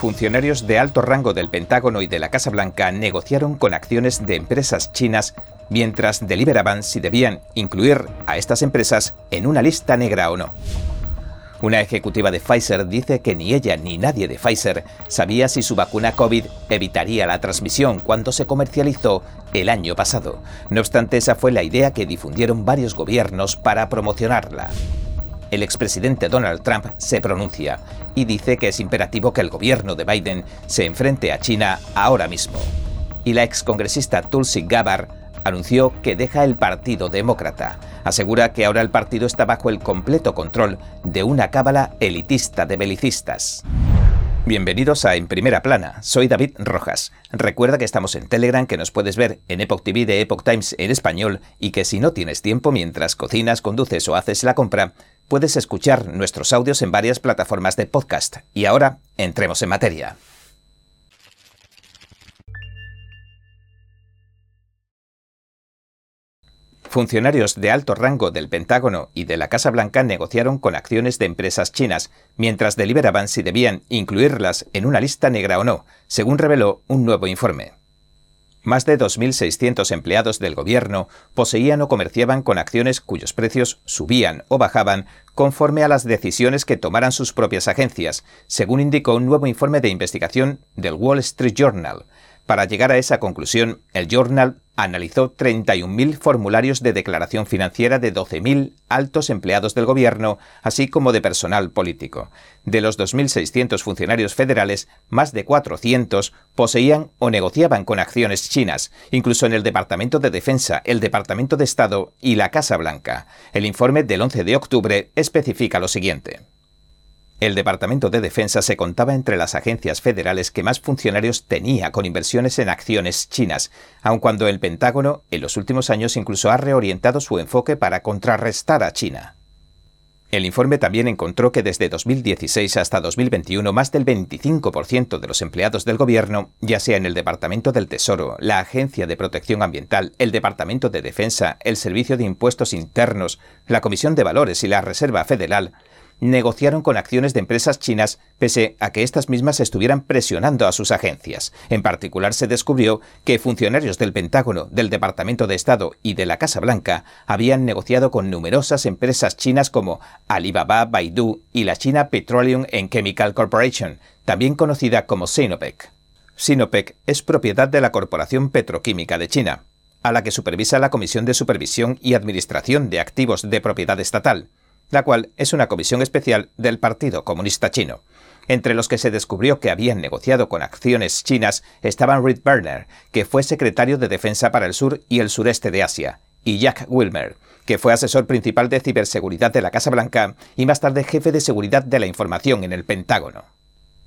funcionarios de alto rango del Pentágono y de la Casa Blanca negociaron con acciones de empresas chinas mientras deliberaban si debían incluir a estas empresas en una lista negra o no. Una ejecutiva de Pfizer dice que ni ella ni nadie de Pfizer sabía si su vacuna COVID evitaría la transmisión cuando se comercializó el año pasado. No obstante, esa fue la idea que difundieron varios gobiernos para promocionarla el expresidente Donald Trump se pronuncia y dice que es imperativo que el gobierno de Biden se enfrente a China ahora mismo. Y la excongresista Tulsi Gabbard anunció que deja el Partido Demócrata. Asegura que ahora el partido está bajo el completo control de una cábala elitista de belicistas. Bienvenidos a En Primera Plana, soy David Rojas. Recuerda que estamos en Telegram, que nos puedes ver en Epoch TV de Epoch Times en español y que si no tienes tiempo mientras cocinas, conduces o haces la compra, puedes escuchar nuestros audios en varias plataformas de podcast. Y ahora, entremos en materia. Funcionarios de alto rango del Pentágono y de la Casa Blanca negociaron con acciones de empresas chinas, mientras deliberaban si debían incluirlas en una lista negra o no, según reveló un nuevo informe. Más de 2.600 empleados del gobierno poseían o comerciaban con acciones cuyos precios subían o bajaban conforme a las decisiones que tomaran sus propias agencias, según indicó un nuevo informe de investigación del Wall Street Journal. Para llegar a esa conclusión, el Journal analizó 31.000 formularios de declaración financiera de 12.000 altos empleados del gobierno, así como de personal político. De los 2.600 funcionarios federales, más de 400 poseían o negociaban con acciones chinas, incluso en el Departamento de Defensa, el Departamento de Estado y la Casa Blanca. El informe del 11 de octubre especifica lo siguiente. El Departamento de Defensa se contaba entre las agencias federales que más funcionarios tenía con inversiones en acciones chinas, aun cuando el Pentágono en los últimos años incluso ha reorientado su enfoque para contrarrestar a China. El informe también encontró que desde 2016 hasta 2021 más del 25% de los empleados del gobierno, ya sea en el Departamento del Tesoro, la Agencia de Protección Ambiental, el Departamento de Defensa, el Servicio de Impuestos Internos, la Comisión de Valores y la Reserva Federal, negociaron con acciones de empresas chinas pese a que estas mismas estuvieran presionando a sus agencias. En particular se descubrió que funcionarios del Pentágono, del Departamento de Estado y de la Casa Blanca habían negociado con numerosas empresas chinas como Alibaba, Baidu y la China Petroleum and Chemical Corporation, también conocida como Sinopec. Sinopec es propiedad de la Corporación Petroquímica de China, a la que supervisa la Comisión de Supervisión y Administración de Activos de Propiedad Estatal la cual es una comisión especial del Partido Comunista Chino. Entre los que se descubrió que habían negociado con acciones chinas estaban Reed Berner, que fue secretario de Defensa para el Sur y el Sureste de Asia, y Jack Wilmer, que fue asesor principal de ciberseguridad de la Casa Blanca y más tarde jefe de seguridad de la información en el Pentágono.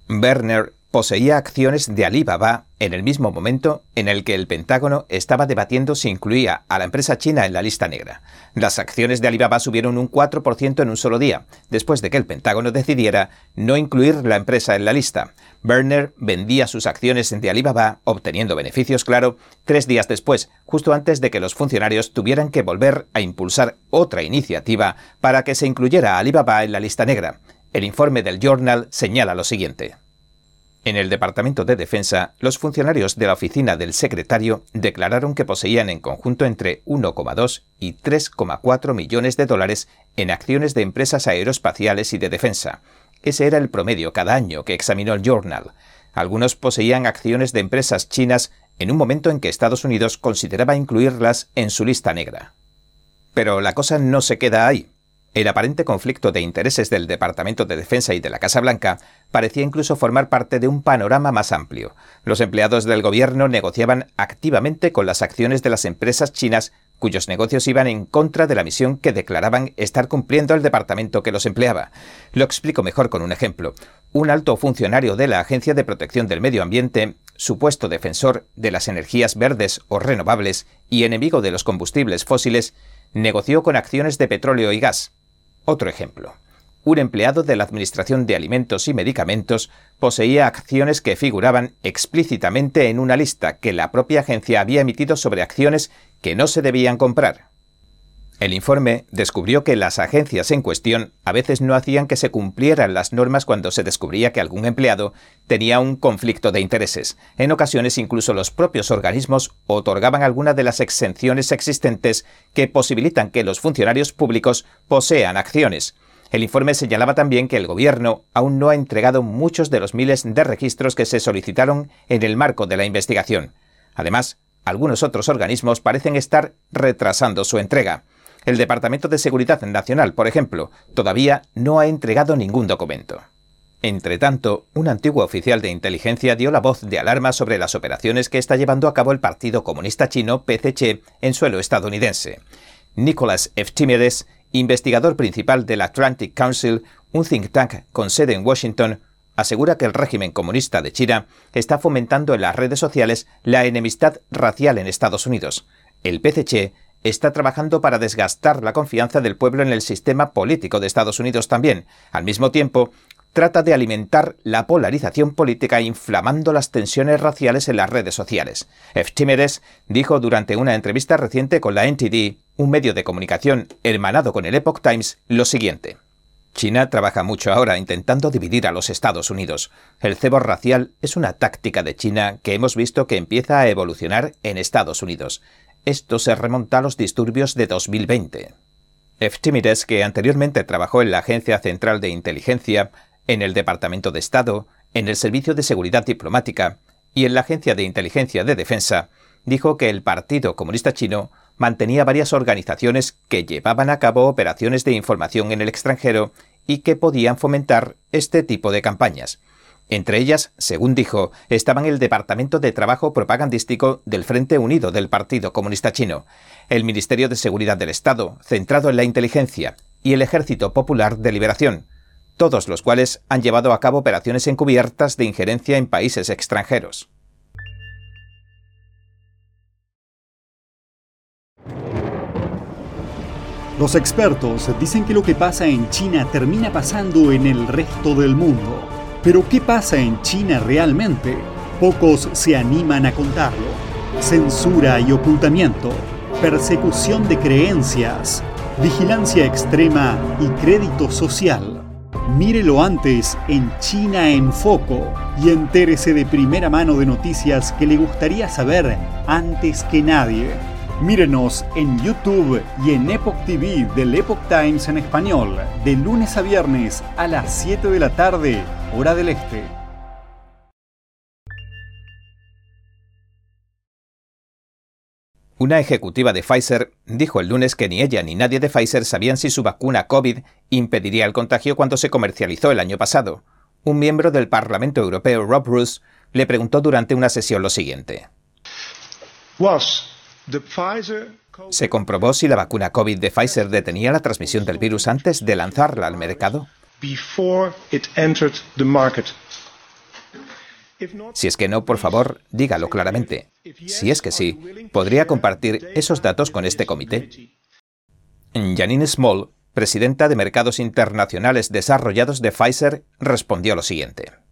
Berner poseía acciones de Alibaba en el mismo momento en el que el Pentágono estaba debatiendo si incluía a la empresa china en la lista negra. Las acciones de Alibaba subieron un 4% en un solo día, después de que el Pentágono decidiera no incluir la empresa en la lista. Berner vendía sus acciones de Alibaba, obteniendo beneficios, claro, tres días después, justo antes de que los funcionarios tuvieran que volver a impulsar otra iniciativa para que se incluyera a Alibaba en la lista negra. El informe del Journal señala lo siguiente. En el Departamento de Defensa, los funcionarios de la oficina del secretario declararon que poseían en conjunto entre 1,2 y 3,4 millones de dólares en acciones de empresas aeroespaciales y de defensa. Ese era el promedio cada año que examinó el Journal. Algunos poseían acciones de empresas chinas en un momento en que Estados Unidos consideraba incluirlas en su lista negra. Pero la cosa no se queda ahí. El aparente conflicto de intereses del Departamento de Defensa y de la Casa Blanca parecía incluso formar parte de un panorama más amplio. Los empleados del gobierno negociaban activamente con las acciones de las empresas chinas cuyos negocios iban en contra de la misión que declaraban estar cumpliendo el departamento que los empleaba. Lo explico mejor con un ejemplo. Un alto funcionario de la Agencia de Protección del Medio Ambiente, supuesto defensor de las energías verdes o renovables y enemigo de los combustibles fósiles, negoció con acciones de petróleo y gas, otro ejemplo. Un empleado de la Administración de Alimentos y Medicamentos poseía acciones que figuraban explícitamente en una lista que la propia agencia había emitido sobre acciones que no se debían comprar. El informe descubrió que las agencias en cuestión a veces no hacían que se cumplieran las normas cuando se descubría que algún empleado tenía un conflicto de intereses. En ocasiones incluso los propios organismos otorgaban algunas de las exenciones existentes que posibilitan que los funcionarios públicos posean acciones. El informe señalaba también que el Gobierno aún no ha entregado muchos de los miles de registros que se solicitaron en el marco de la investigación. Además, algunos otros organismos parecen estar retrasando su entrega. El Departamento de Seguridad Nacional, por ejemplo, todavía no ha entregado ningún documento. Entre tanto, un antiguo oficial de inteligencia dio la voz de alarma sobre las operaciones que está llevando a cabo el Partido Comunista Chino PCC en suelo estadounidense. Nicholas Eftimides investigador principal del Atlantic Council, un think tank con sede en Washington, asegura que el régimen comunista de China está fomentando en las redes sociales la enemistad racial en Estados Unidos. El PCC está trabajando para desgastar la confianza del pueblo en el sistema político de Estados Unidos también. Al mismo tiempo, trata de alimentar la polarización política inflamando las tensiones raciales en las redes sociales. Eftimeres dijo durante una entrevista reciente con la NTD, un medio de comunicación hermanado con el Epoch Times, lo siguiente. China trabaja mucho ahora intentando dividir a los Estados Unidos. El cebo racial es una táctica de China que hemos visto que empieza a evolucionar en Estados Unidos. Esto se remonta a los disturbios de 2020. Eftimides, que anteriormente trabajó en la Agencia Central de Inteligencia, en el Departamento de Estado, en el Servicio de Seguridad Diplomática y en la Agencia de Inteligencia de Defensa, dijo que el Partido Comunista Chino mantenía varias organizaciones que llevaban a cabo operaciones de información en el extranjero y que podían fomentar este tipo de campañas. Entre ellas, según dijo, estaban el Departamento de Trabajo Propagandístico del Frente Unido del Partido Comunista Chino, el Ministerio de Seguridad del Estado, centrado en la inteligencia, y el Ejército Popular de Liberación, todos los cuales han llevado a cabo operaciones encubiertas de injerencia en países extranjeros. Los expertos dicen que lo que pasa en China termina pasando en el resto del mundo. Pero ¿qué pasa en China realmente? Pocos se animan a contarlo. Censura y ocultamiento, persecución de creencias, vigilancia extrema y crédito social. Mírelo antes en China en Foco y entérese de primera mano de noticias que le gustaría saber antes que nadie. Mírenos en YouTube y en Epoch TV del Epoch Times en español, de lunes a viernes a las 7 de la tarde, hora del este. Una ejecutiva de Pfizer dijo el lunes que ni ella ni nadie de Pfizer sabían si su vacuna COVID impediría el contagio cuando se comercializó el año pasado. Un miembro del Parlamento Europeo, Rob Bruce, le preguntó durante una sesión lo siguiente. ¿Se comprobó si la vacuna COVID de Pfizer detenía la transmisión del virus antes de lanzarla al mercado? Si es que no, por favor, dígalo claramente. Si es que sí, ¿podría compartir esos datos con este comité? Janine Small, presidenta de Mercados Internacionales Desarrollados de Pfizer, respondió lo siguiente.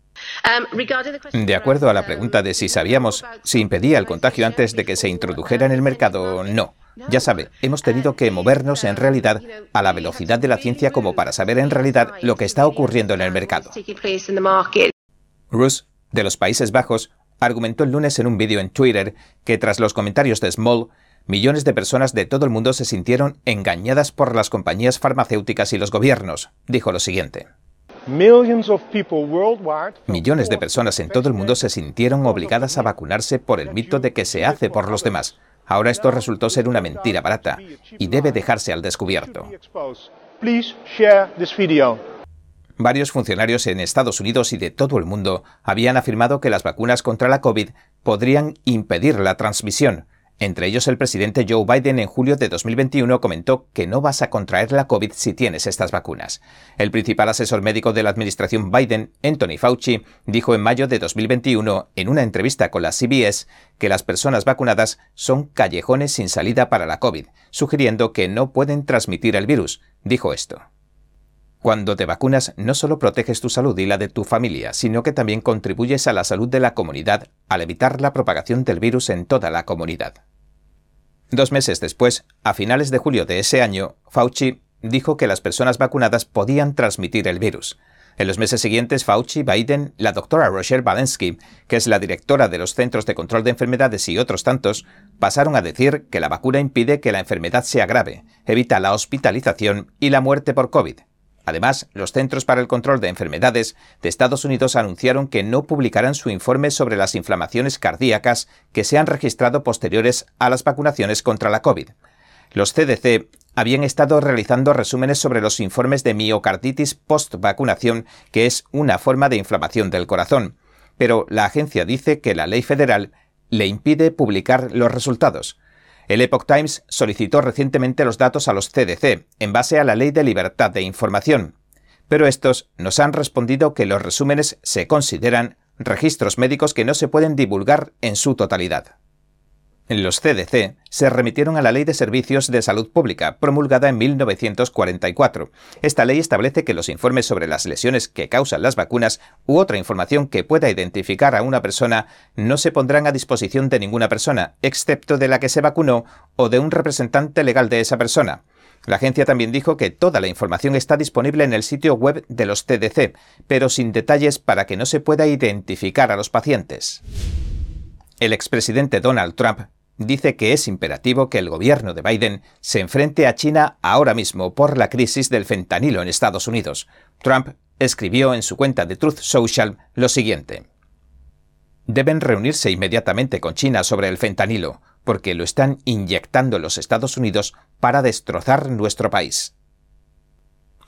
Um, de acuerdo a la pregunta de si sabíamos si impedía el contagio antes de que se introdujera en el mercado, no. Ya sabe, hemos tenido que movernos en realidad a la velocidad de la ciencia como para saber en realidad lo que está ocurriendo en el mercado. Bruce de los Países Bajos, argumentó el lunes en un vídeo en Twitter que tras los comentarios de Small, millones de personas de todo el mundo se sintieron engañadas por las compañías farmacéuticas y los gobiernos. Dijo lo siguiente. Millones de personas en todo el mundo se sintieron obligadas a vacunarse por el mito de que se hace por los demás. Ahora esto resultó ser una mentira barata y debe dejarse al descubierto. Varios funcionarios en Estados Unidos y de todo el mundo habían afirmado que las vacunas contra la COVID podrían impedir la transmisión. Entre ellos el presidente Joe Biden en julio de 2021 comentó que no vas a contraer la COVID si tienes estas vacunas. El principal asesor médico de la administración Biden, Anthony Fauci, dijo en mayo de 2021 en una entrevista con la CBS que las personas vacunadas son callejones sin salida para la COVID, sugiriendo que no pueden transmitir el virus. Dijo esto. Cuando te vacunas no solo proteges tu salud y la de tu familia, sino que también contribuyes a la salud de la comunidad al evitar la propagación del virus en toda la comunidad. Dos meses después, a finales de julio de ese año, Fauci dijo que las personas vacunadas podían transmitir el virus. En los meses siguientes, Fauci, Biden, la doctora Rochelle Walensky, que es la directora de los Centros de Control de Enfermedades y otros tantos, pasaron a decir que la vacuna impide que la enfermedad sea grave, evita la hospitalización y la muerte por COVID. Además, los Centros para el Control de Enfermedades de Estados Unidos anunciaron que no publicarán su informe sobre las inflamaciones cardíacas que se han registrado posteriores a las vacunaciones contra la COVID. Los CDC habían estado realizando resúmenes sobre los informes de miocarditis post-vacunación, que es una forma de inflamación del corazón, pero la agencia dice que la ley federal le impide publicar los resultados. El Epoch Times solicitó recientemente los datos a los CDC en base a la Ley de Libertad de Información, pero estos nos han respondido que los resúmenes se consideran registros médicos que no se pueden divulgar en su totalidad. Los CDC se remitieron a la Ley de Servicios de Salud Pública, promulgada en 1944. Esta ley establece que los informes sobre las lesiones que causan las vacunas u otra información que pueda identificar a una persona no se pondrán a disposición de ninguna persona, excepto de la que se vacunó o de un representante legal de esa persona. La agencia también dijo que toda la información está disponible en el sitio web de los CDC, pero sin detalles para que no se pueda identificar a los pacientes. El expresidente Donald Trump dice que es imperativo que el gobierno de Biden se enfrente a China ahora mismo por la crisis del fentanilo en Estados Unidos. Trump escribió en su cuenta de Truth Social lo siguiente. Deben reunirse inmediatamente con China sobre el fentanilo, porque lo están inyectando los Estados Unidos para destrozar nuestro país.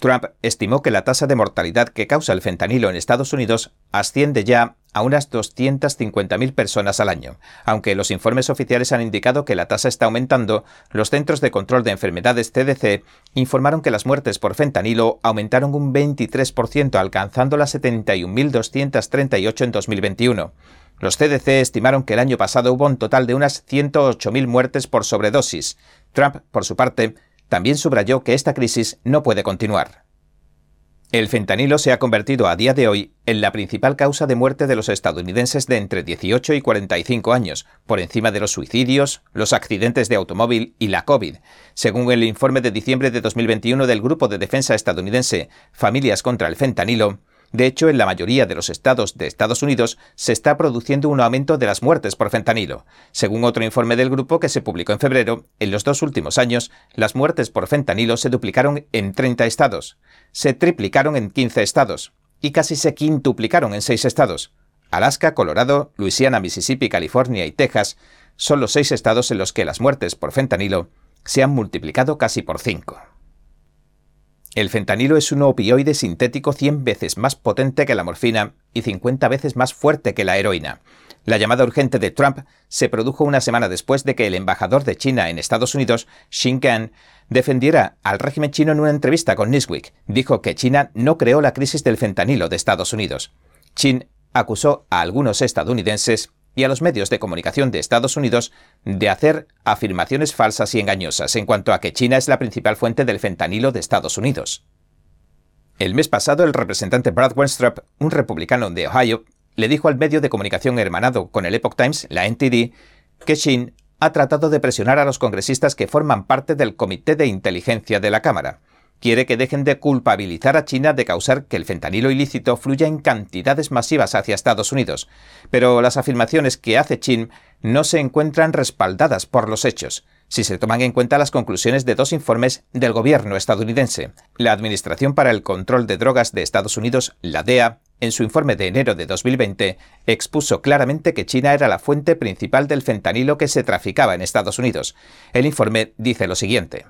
Trump estimó que la tasa de mortalidad que causa el fentanilo en Estados Unidos asciende ya a unas 250.000 personas al año. Aunque los informes oficiales han indicado que la tasa está aumentando, los Centros de Control de Enfermedades CDC informaron que las muertes por fentanilo aumentaron un 23%, alcanzando las 71.238 en 2021. Los CDC estimaron que el año pasado hubo un total de unas 108.000 muertes por sobredosis. Trump, por su parte, también subrayó que esta crisis no puede continuar. El fentanilo se ha convertido a día de hoy en la principal causa de muerte de los estadounidenses de entre 18 y 45 años, por encima de los suicidios, los accidentes de automóvil y la COVID. Según el informe de diciembre de 2021 del Grupo de Defensa estadounidense Familias contra el Fentanilo, de hecho, en la mayoría de los estados de Estados Unidos se está produciendo un aumento de las muertes por fentanilo. Según otro informe del grupo que se publicó en febrero, en los dos últimos años, las muertes por fentanilo se duplicaron en 30 estados, se triplicaron en 15 estados y casi se quintuplicaron en 6 estados. Alaska, Colorado, Luisiana, Mississippi, California y Texas son los seis estados en los que las muertes por fentanilo se han multiplicado casi por 5. El fentanilo es un opioide sintético 100 veces más potente que la morfina y 50 veces más fuerte que la heroína. La llamada urgente de Trump se produjo una semana después de que el embajador de China en Estados Unidos, Xin Gan, defendiera al régimen chino en una entrevista con Newsweek. Dijo que China no creó la crisis del fentanilo de Estados Unidos. Chin acusó a algunos estadounidenses y a los medios de comunicación de Estados Unidos de hacer afirmaciones falsas y engañosas en cuanto a que China es la principal fuente del fentanilo de Estados Unidos. El mes pasado, el representante Brad Wenstrup, un republicano de Ohio, le dijo al medio de comunicación hermanado con el Epoch Times, la NTD, que Xin ha tratado de presionar a los congresistas que forman parte del Comité de Inteligencia de la Cámara quiere que dejen de culpabilizar a China de causar que el fentanilo ilícito fluya en cantidades masivas hacia Estados Unidos. Pero las afirmaciones que hace Chin no se encuentran respaldadas por los hechos si se toman en cuenta las conclusiones de dos informes del gobierno estadounidense. La Administración para el Control de Drogas de Estados Unidos, la DEA, en su informe de enero de 2020, expuso claramente que China era la fuente principal del fentanilo que se traficaba en Estados Unidos. El informe dice lo siguiente.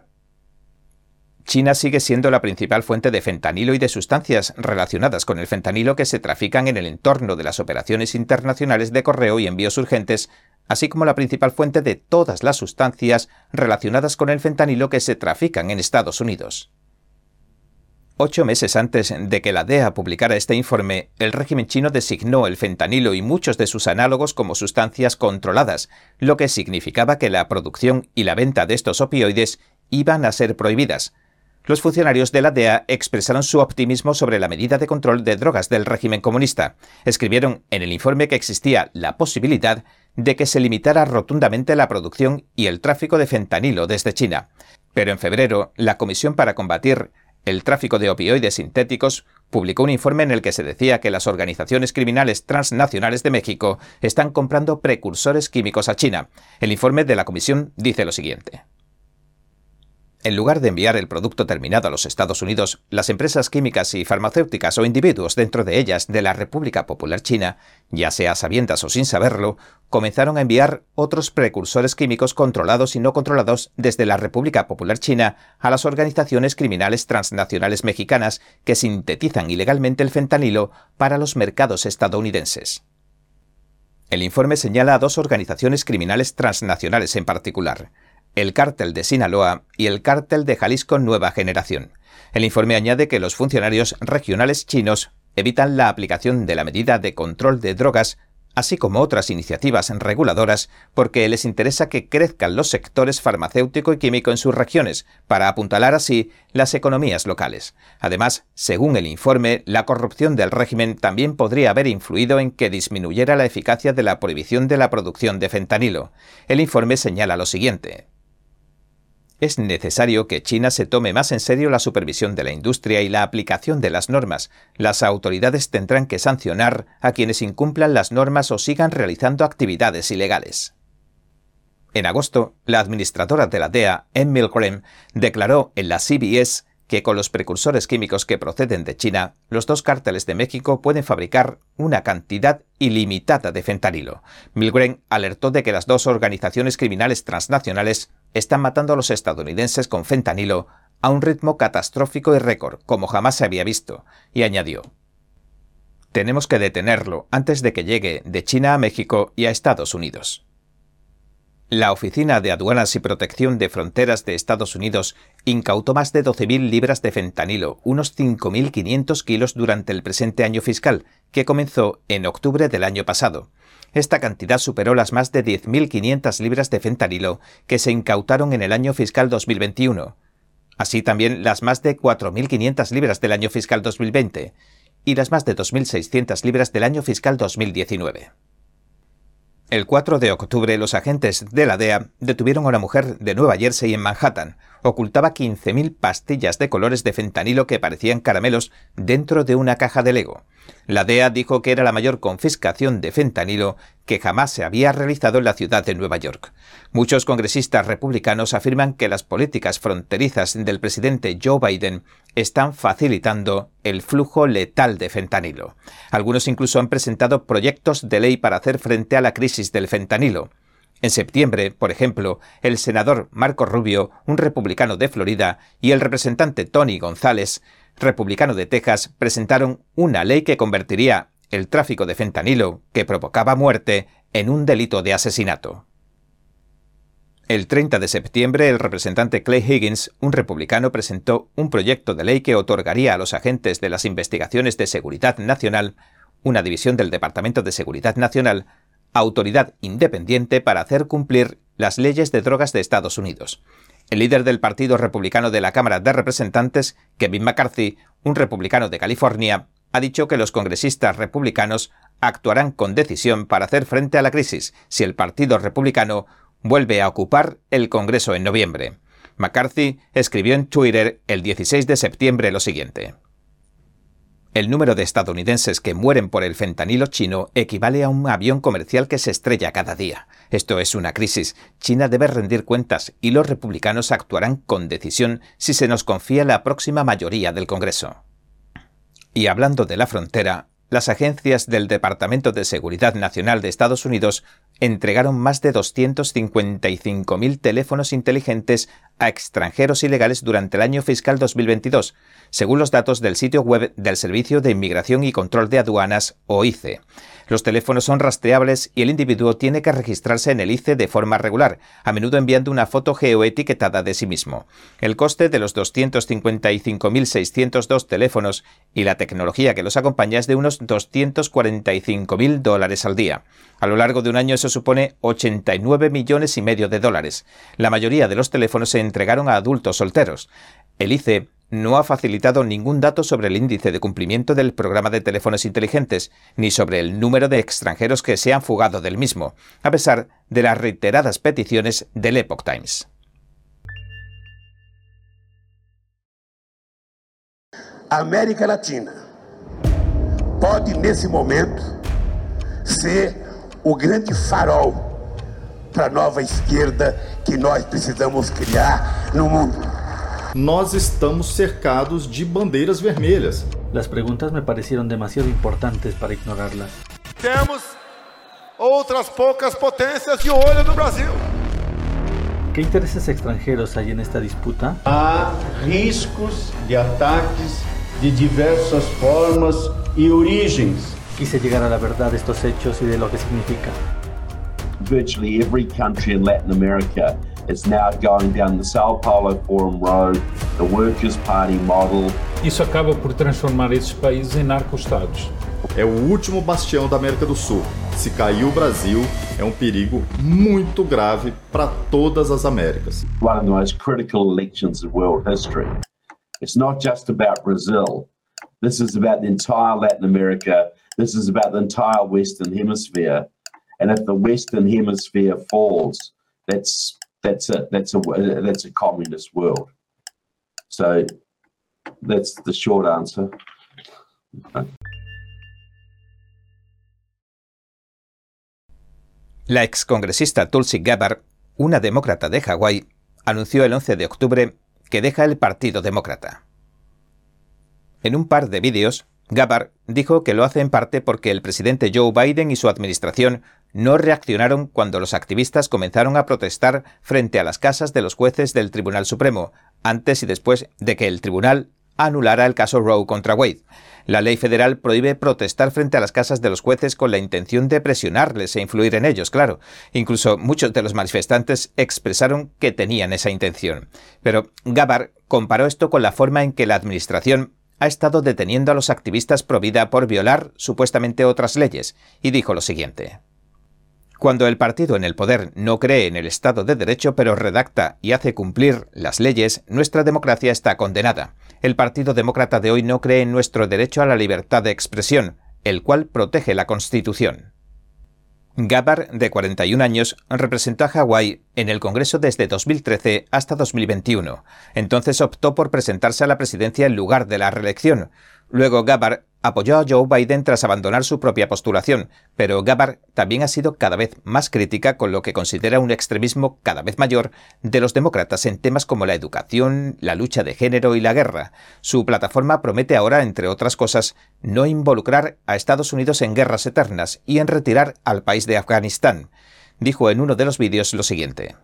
China sigue siendo la principal fuente de fentanilo y de sustancias relacionadas con el fentanilo que se trafican en el entorno de las operaciones internacionales de correo y envíos urgentes, así como la principal fuente de todas las sustancias relacionadas con el fentanilo que se trafican en Estados Unidos. Ocho meses antes de que la DEA publicara este informe, el régimen chino designó el fentanilo y muchos de sus análogos como sustancias controladas, lo que significaba que la producción y la venta de estos opioides iban a ser prohibidas, los funcionarios de la DEA expresaron su optimismo sobre la medida de control de drogas del régimen comunista. Escribieron en el informe que existía la posibilidad de que se limitara rotundamente la producción y el tráfico de fentanilo desde China. Pero en febrero, la Comisión para combatir el tráfico de opioides sintéticos, publicó un informe en el que se decía que las organizaciones criminales transnacionales de México están comprando precursores químicos a China. El informe de la comisión dice lo siguiente. En lugar de enviar el producto terminado a los Estados Unidos, las empresas químicas y farmacéuticas o individuos dentro de ellas de la República Popular China, ya sea sabiendas o sin saberlo, comenzaron a enviar otros precursores químicos controlados y no controlados desde la República Popular China a las organizaciones criminales transnacionales mexicanas que sintetizan ilegalmente el fentanilo para los mercados estadounidenses. El informe señala a dos organizaciones criminales transnacionales en particular, el cártel de Sinaloa y el cártel de Jalisco Nueva Generación. El informe añade que los funcionarios regionales chinos evitan la aplicación de la medida de control de drogas, así como otras iniciativas reguladoras, porque les interesa que crezcan los sectores farmacéutico y químico en sus regiones, para apuntalar así las economías locales. Además, según el informe, la corrupción del régimen también podría haber influido en que disminuyera la eficacia de la prohibición de la producción de fentanilo. El informe señala lo siguiente es necesario que China se tome más en serio la supervisión de la industria y la aplicación de las normas. Las autoridades tendrán que sancionar a quienes incumplan las normas o sigan realizando actividades ilegales. En agosto, la administradora de la DEA, M. Milgram, declaró en la CBS que con los precursores químicos que proceden de China, los dos cárteles de México pueden fabricar una cantidad ilimitada de fentanilo. Milgram alertó de que las dos organizaciones criminales transnacionales están matando a los estadounidenses con fentanilo a un ritmo catastrófico y récord, como jamás se había visto, y añadió, Tenemos que detenerlo antes de que llegue de China a México y a Estados Unidos. La Oficina de Aduanas y Protección de Fronteras de Estados Unidos incautó más de 12.000 libras de fentanilo, unos 5.500 kilos durante el presente año fiscal, que comenzó en octubre del año pasado. Esta cantidad superó las más de 10.500 libras de fentanilo que se incautaron en el año fiscal 2021. Así también las más de 4.500 libras del año fiscal 2020 y las más de 2.600 libras del año fiscal 2019. El 4 de octubre, los agentes de la DEA detuvieron a una mujer de Nueva Jersey en Manhattan. Ocultaba 15.000 pastillas de colores de fentanilo que parecían caramelos dentro de una caja de Lego. La DEA dijo que era la mayor confiscación de fentanilo que jamás se había realizado en la ciudad de Nueva York. Muchos congresistas republicanos afirman que las políticas fronterizas del presidente Joe Biden están facilitando el flujo letal de fentanilo. Algunos incluso han presentado proyectos de ley para hacer frente a la crisis del fentanilo. En septiembre, por ejemplo, el senador Marco Rubio, un republicano de Florida, y el representante Tony González republicano de Texas presentaron una ley que convertiría el tráfico de fentanilo, que provocaba muerte, en un delito de asesinato. El 30 de septiembre, el representante Clay Higgins, un republicano, presentó un proyecto de ley que otorgaría a los agentes de las investigaciones de seguridad nacional, una división del Departamento de Seguridad Nacional, autoridad independiente para hacer cumplir las leyes de drogas de Estados Unidos. El líder del Partido Republicano de la Cámara de Representantes, Kevin McCarthy, un republicano de California, ha dicho que los congresistas republicanos actuarán con decisión para hacer frente a la crisis si el Partido Republicano vuelve a ocupar el Congreso en noviembre. McCarthy escribió en Twitter el 16 de septiembre lo siguiente. El número de estadounidenses que mueren por el fentanilo chino equivale a un avión comercial que se estrella cada día. Esto es una crisis. China debe rendir cuentas y los republicanos actuarán con decisión si se nos confía la próxima mayoría del Congreso. Y hablando de la frontera, las agencias del Departamento de Seguridad Nacional de Estados Unidos entregaron más de 255.000 teléfonos inteligentes a extranjeros ilegales durante el año fiscal 2022, según los datos del sitio web del Servicio de Inmigración y Control de Aduanas, o ICE. Los teléfonos son rastreables y el individuo tiene que registrarse en el ICE de forma regular, a menudo enviando una foto geoetiquetada de sí mismo. El coste de los 255.602 teléfonos y la tecnología que los acompaña es de unos 245.000 dólares al día. A lo largo de un año eso supone 89 millones y medio de dólares. La mayoría de los teléfonos se entregaron a adultos solteros. El ICE no ha facilitado ningún dato sobre el índice de cumplimiento del programa de teléfonos inteligentes, ni sobre el número de extranjeros que se han fugado del mismo, a pesar de las reiteradas peticiones del Epoch Times. América Latina pode, nesse momento, ser o grande farol para a nova esquerda que nós precisamos criar no mundo. Nós estamos cercados de bandeiras vermelhas. Las preguntas me parecieron demasiado importantes para ignorarlas. Temos outras poucas potências de olho no Brasil. ¿Qué intereses extranjeros hay en esta disputa? Há riscos de ataques de diversas formas y origens. Quise llegar a la verdad de estos hechos y de lo que significa. Virtually every country in Latin America is now going down the Sao Paulo Forum Road, the Workers' Party model. Isso acaba por transformar esses países em narco-estados. É o último bastião da América do Sul. Se cair o Brasil, é um perigo muito grave para todas as Américas. One of the most critical elections in world history. It's not just about Brazil. This is about the entire Latin America. This is about the entire Western Hemisphere. And if the Western Hemisphere falls, that's that's a that's a that's a communist world. So that's the short answer. La excongresista Tulsi Gabbard, una demócrata de Hawái, anunció el 11 de octubre que deja el Partido Demócrata. En un par de vídeos, Gabbard dijo que lo hace en parte porque el presidente Joe Biden y su administración no reaccionaron cuando los activistas comenzaron a protestar frente a las casas de los jueces del Tribunal Supremo, antes y después de que el tribunal anulara el caso Roe contra Wade. La ley federal prohíbe protestar frente a las casas de los jueces con la intención de presionarles e influir en ellos, claro. Incluso muchos de los manifestantes expresaron que tenían esa intención. Pero Gabbard comparó esto con la forma en que la administración ha estado deteniendo a los activistas pro vida por violar supuestamente otras leyes, y dijo lo siguiente. Cuando el partido en el poder no cree en el Estado de Derecho pero redacta y hace cumplir las leyes, nuestra democracia está condenada. El Partido Demócrata de hoy no cree en nuestro derecho a la libertad de expresión, el cual protege la Constitución. Gabbard, de 41 años, representó a Hawái en el Congreso desde 2013 hasta 2021. Entonces optó por presentarse a la presidencia en lugar de la reelección. Luego Gabbard apoyó a Joe Biden tras abandonar su propia postulación, pero Gabbard también ha sido cada vez más crítica con lo que considera un extremismo cada vez mayor de los demócratas en temas como la educación, la lucha de género y la guerra. Su plataforma promete ahora, entre otras cosas, no involucrar a Estados Unidos en guerras eternas y en retirar al país de Afganistán. Dijo en uno de los vídeos lo siguiente.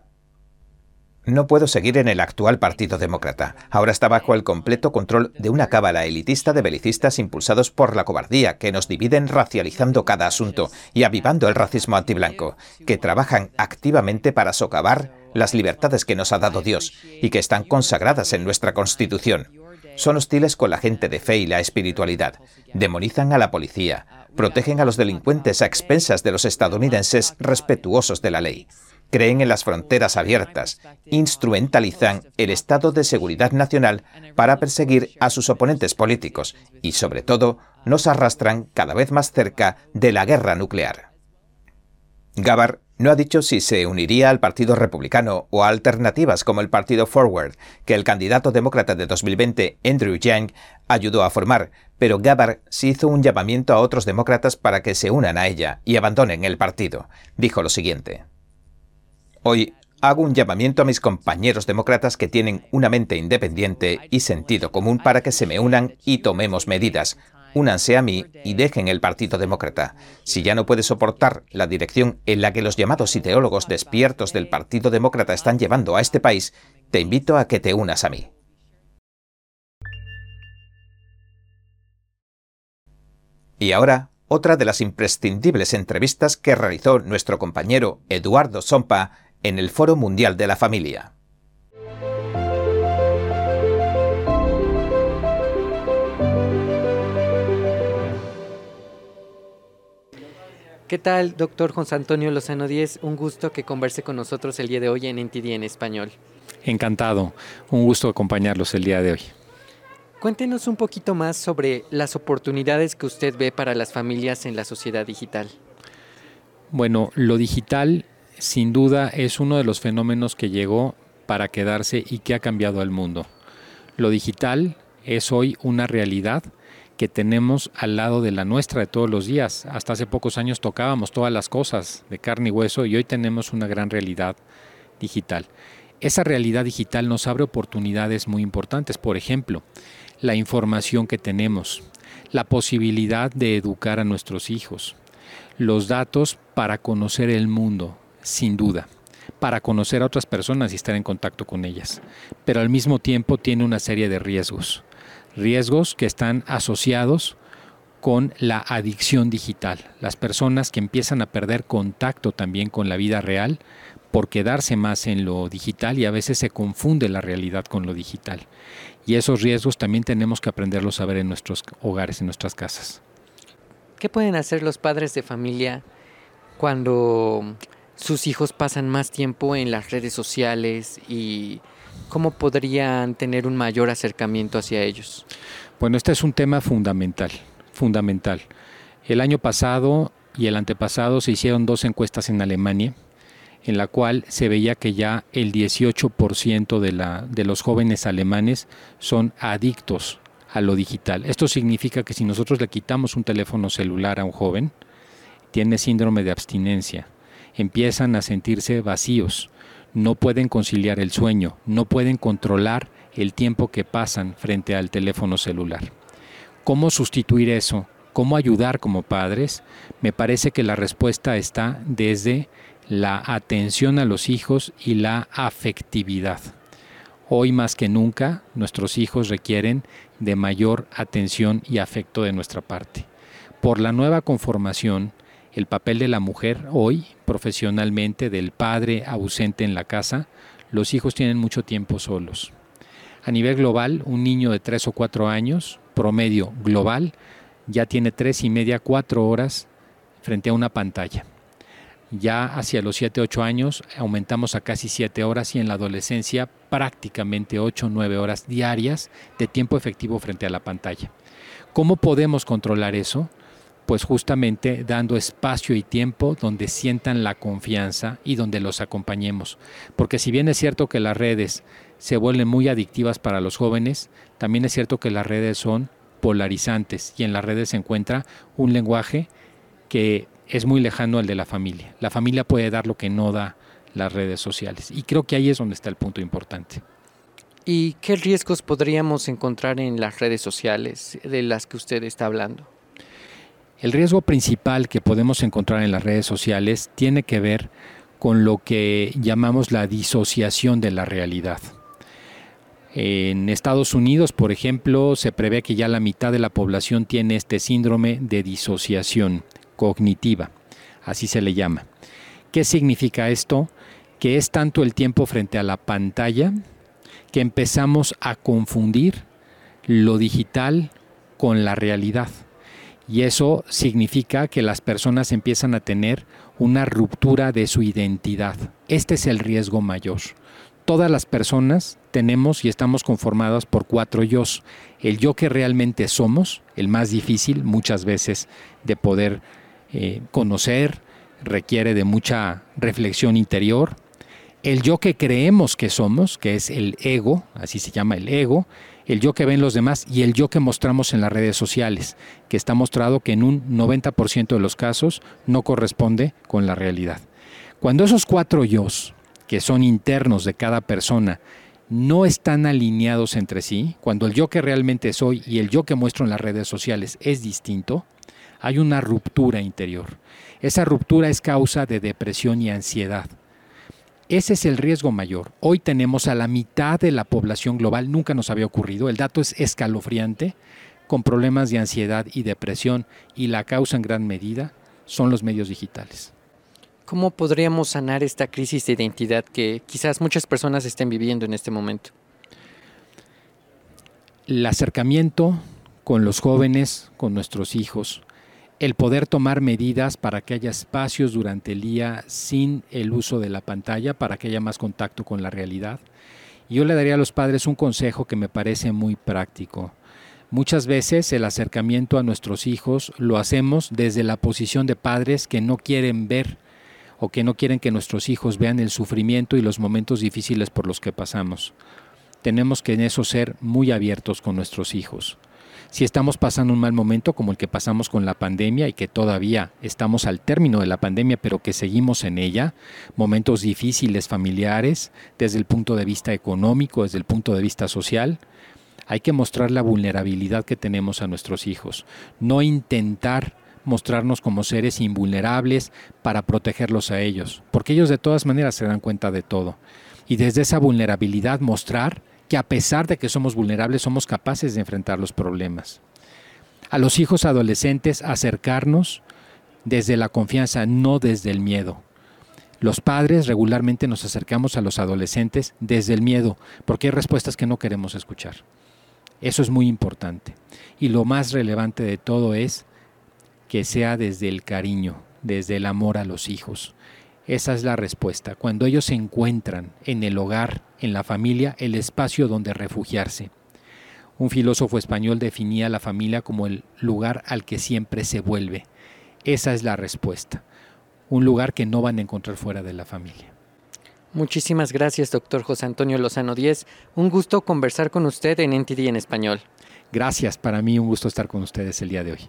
No puedo seguir en el actual Partido Demócrata. Ahora está bajo el completo control de una cábala elitista de belicistas impulsados por la cobardía que nos dividen racializando cada asunto y avivando el racismo antiblanco, que trabajan activamente para socavar las libertades que nos ha dado Dios y que están consagradas en nuestra Constitución. Son hostiles con la gente de fe y la espiritualidad. Demonizan a la policía. Protegen a los delincuentes a expensas de los estadounidenses respetuosos de la ley creen en las fronteras abiertas, instrumentalizan el estado de seguridad nacional para perseguir a sus oponentes políticos y, sobre todo, nos arrastran cada vez más cerca de la guerra nuclear. Gabbard no ha dicho si se uniría al Partido Republicano o a alternativas como el Partido Forward, que el candidato demócrata de 2020, Andrew Yang, ayudó a formar, pero Gabbard sí hizo un llamamiento a otros demócratas para que se unan a ella y abandonen el partido. Dijo lo siguiente. Hoy hago un llamamiento a mis compañeros demócratas que tienen una mente independiente y sentido común para que se me unan y tomemos medidas. Únanse a mí y dejen el Partido Demócrata. Si ya no puedes soportar la dirección en la que los llamados ideólogos despiertos del Partido Demócrata están llevando a este país, te invito a que te unas a mí. Y ahora, otra de las imprescindibles entrevistas que realizó nuestro compañero Eduardo Sompa en el Foro Mundial de la Familia. ¿Qué tal, doctor José Antonio Lozano Díez? Un gusto que converse con nosotros el día de hoy en NTD en español. Encantado, un gusto acompañarlos el día de hoy. Cuéntenos un poquito más sobre las oportunidades que usted ve para las familias en la sociedad digital. Bueno, lo digital sin duda es uno de los fenómenos que llegó para quedarse y que ha cambiado el mundo. Lo digital es hoy una realidad que tenemos al lado de la nuestra de todos los días. Hasta hace pocos años tocábamos todas las cosas de carne y hueso y hoy tenemos una gran realidad digital. Esa realidad digital nos abre oportunidades muy importantes, por ejemplo, la información que tenemos, la posibilidad de educar a nuestros hijos, los datos para conocer el mundo, sin duda, para conocer a otras personas y estar en contacto con ellas, pero al mismo tiempo tiene una serie de riesgos riesgos que están asociados con la adicción digital. Las personas que empiezan a perder contacto también con la vida real por quedarse más en lo digital y a veces se confunde la realidad con lo digital. Y esos riesgos también tenemos que aprenderlos a ver en nuestros hogares, en nuestras casas. ¿Qué pueden hacer los padres de familia cuando sus hijos pasan más tiempo en las redes sociales y ¿cómo podrían tener un mayor acercamiento hacia ellos? Bueno, este es un tema fundamental, fundamental. El año pasado y el antepasado se hicieron dos encuestas en Alemania, en la cual se veía que ya el 18% de, la, de los jóvenes alemanes son adictos a lo digital. Esto significa que si nosotros le quitamos un teléfono celular a un joven, tiene síndrome de abstinencia, empiezan a sentirse vacíos, no pueden conciliar el sueño, no pueden controlar el tiempo que pasan frente al teléfono celular. ¿Cómo sustituir eso? ¿Cómo ayudar como padres? Me parece que la respuesta está desde la atención a los hijos y la afectividad. Hoy más que nunca nuestros hijos requieren de mayor atención y afecto de nuestra parte. Por la nueva conformación, el papel de la mujer hoy, profesionalmente, del padre ausente en la casa, los hijos tienen mucho tiempo solos. A nivel global, un niño de 3 o 4 años, promedio global, ya tiene tres y media, cuatro horas frente a una pantalla. Ya hacia los 7, 8 años aumentamos a casi 7 horas y en la adolescencia prácticamente 8, 9 horas diarias de tiempo efectivo frente a la pantalla. ¿Cómo podemos controlar eso? Pues justamente dando espacio y tiempo donde sientan la confianza y donde los acompañemos. Porque si bien es cierto que las redes se vuelven muy adictivas para los jóvenes, también es cierto que las redes son polarizantes y en las redes se encuentra un lenguaje que es muy lejano al de la familia. La familia puede dar lo que no da las redes sociales y creo que ahí es donde está el punto importante. ¿Y qué riesgos podríamos encontrar en las redes sociales de las que usted está hablando? El riesgo principal que podemos encontrar en las redes sociales tiene que ver con lo que llamamos la disociación de la realidad. En Estados Unidos, por ejemplo, se prevé que ya la mitad de la población tiene este síndrome de disociación cognitiva, así se le llama. ¿Qué significa esto? Que es tanto el tiempo frente a la pantalla que empezamos a confundir lo digital con la realidad. Y eso significa que las personas empiezan a tener una ruptura de su identidad. Este es el riesgo mayor. Todas las personas tenemos y estamos conformadas por cuatro yo. El yo que realmente somos, el más difícil muchas veces de poder eh, conocer, requiere de mucha reflexión interior. El yo que creemos que somos, que es el ego, así se llama el ego, el yo que ven los demás y el yo que mostramos en las redes sociales, que está mostrado que en un 90% de los casos no corresponde con la realidad. Cuando esos cuatro yos, que son internos de cada persona, no están alineados entre sí, cuando el yo que realmente soy y el yo que muestro en las redes sociales es distinto, hay una ruptura interior. Esa ruptura es causa de depresión y ansiedad. Ese es el riesgo mayor. Hoy tenemos a la mitad de la población global, nunca nos había ocurrido, el dato es escalofriante, con problemas de ansiedad y depresión y la causa en gran medida son los medios digitales. ¿Cómo podríamos sanar esta crisis de identidad que quizás muchas personas estén viviendo en este momento? El acercamiento con los jóvenes, con nuestros hijos, el poder tomar medidas para que haya espacios durante el día sin el uso de la pantalla, para que haya más contacto con la realidad. Y yo le daría a los padres un consejo que me parece muy práctico. Muchas veces el acercamiento a nuestros hijos lo hacemos desde la posición de padres que no quieren ver o que no quieren que nuestros hijos vean el sufrimiento y los momentos difíciles por los que pasamos. tenemos que en eso ser muy abiertos con nuestros hijos. Si estamos pasando un mal momento como el que pasamos con la pandemia y que todavía estamos al término de la pandemia, pero que seguimos en ella, momentos difíciles familiares, desde el punto de vista económico, desde el punto de vista social, hay que mostrar la vulnerabilidad que tenemos a nuestros hijos, no intentar mostrarnos como seres invulnerables para protegerlos a ellos, porque ellos de todas maneras se dan cuenta de todo. Y desde esa vulnerabilidad mostrar que a pesar de que somos vulnerables somos capaces de enfrentar los problemas. A los hijos adolescentes acercarnos desde la confianza, no desde el miedo. Los padres regularmente nos acercamos a los adolescentes desde el miedo, porque hay respuestas que no queremos escuchar. Eso es muy importante. Y lo más relevante de todo es que sea desde el cariño, desde el amor a los hijos. Esa es la respuesta. Cuando ellos se encuentran en el hogar, en la familia, el espacio donde refugiarse. Un filósofo español definía la familia como el lugar al que siempre se vuelve. Esa es la respuesta. Un lugar que no van a encontrar fuera de la familia. Muchísimas gracias, doctor José Antonio Lozano Díez. Un gusto conversar con usted en NTD en español. Gracias, para mí un gusto estar con ustedes el día de hoy.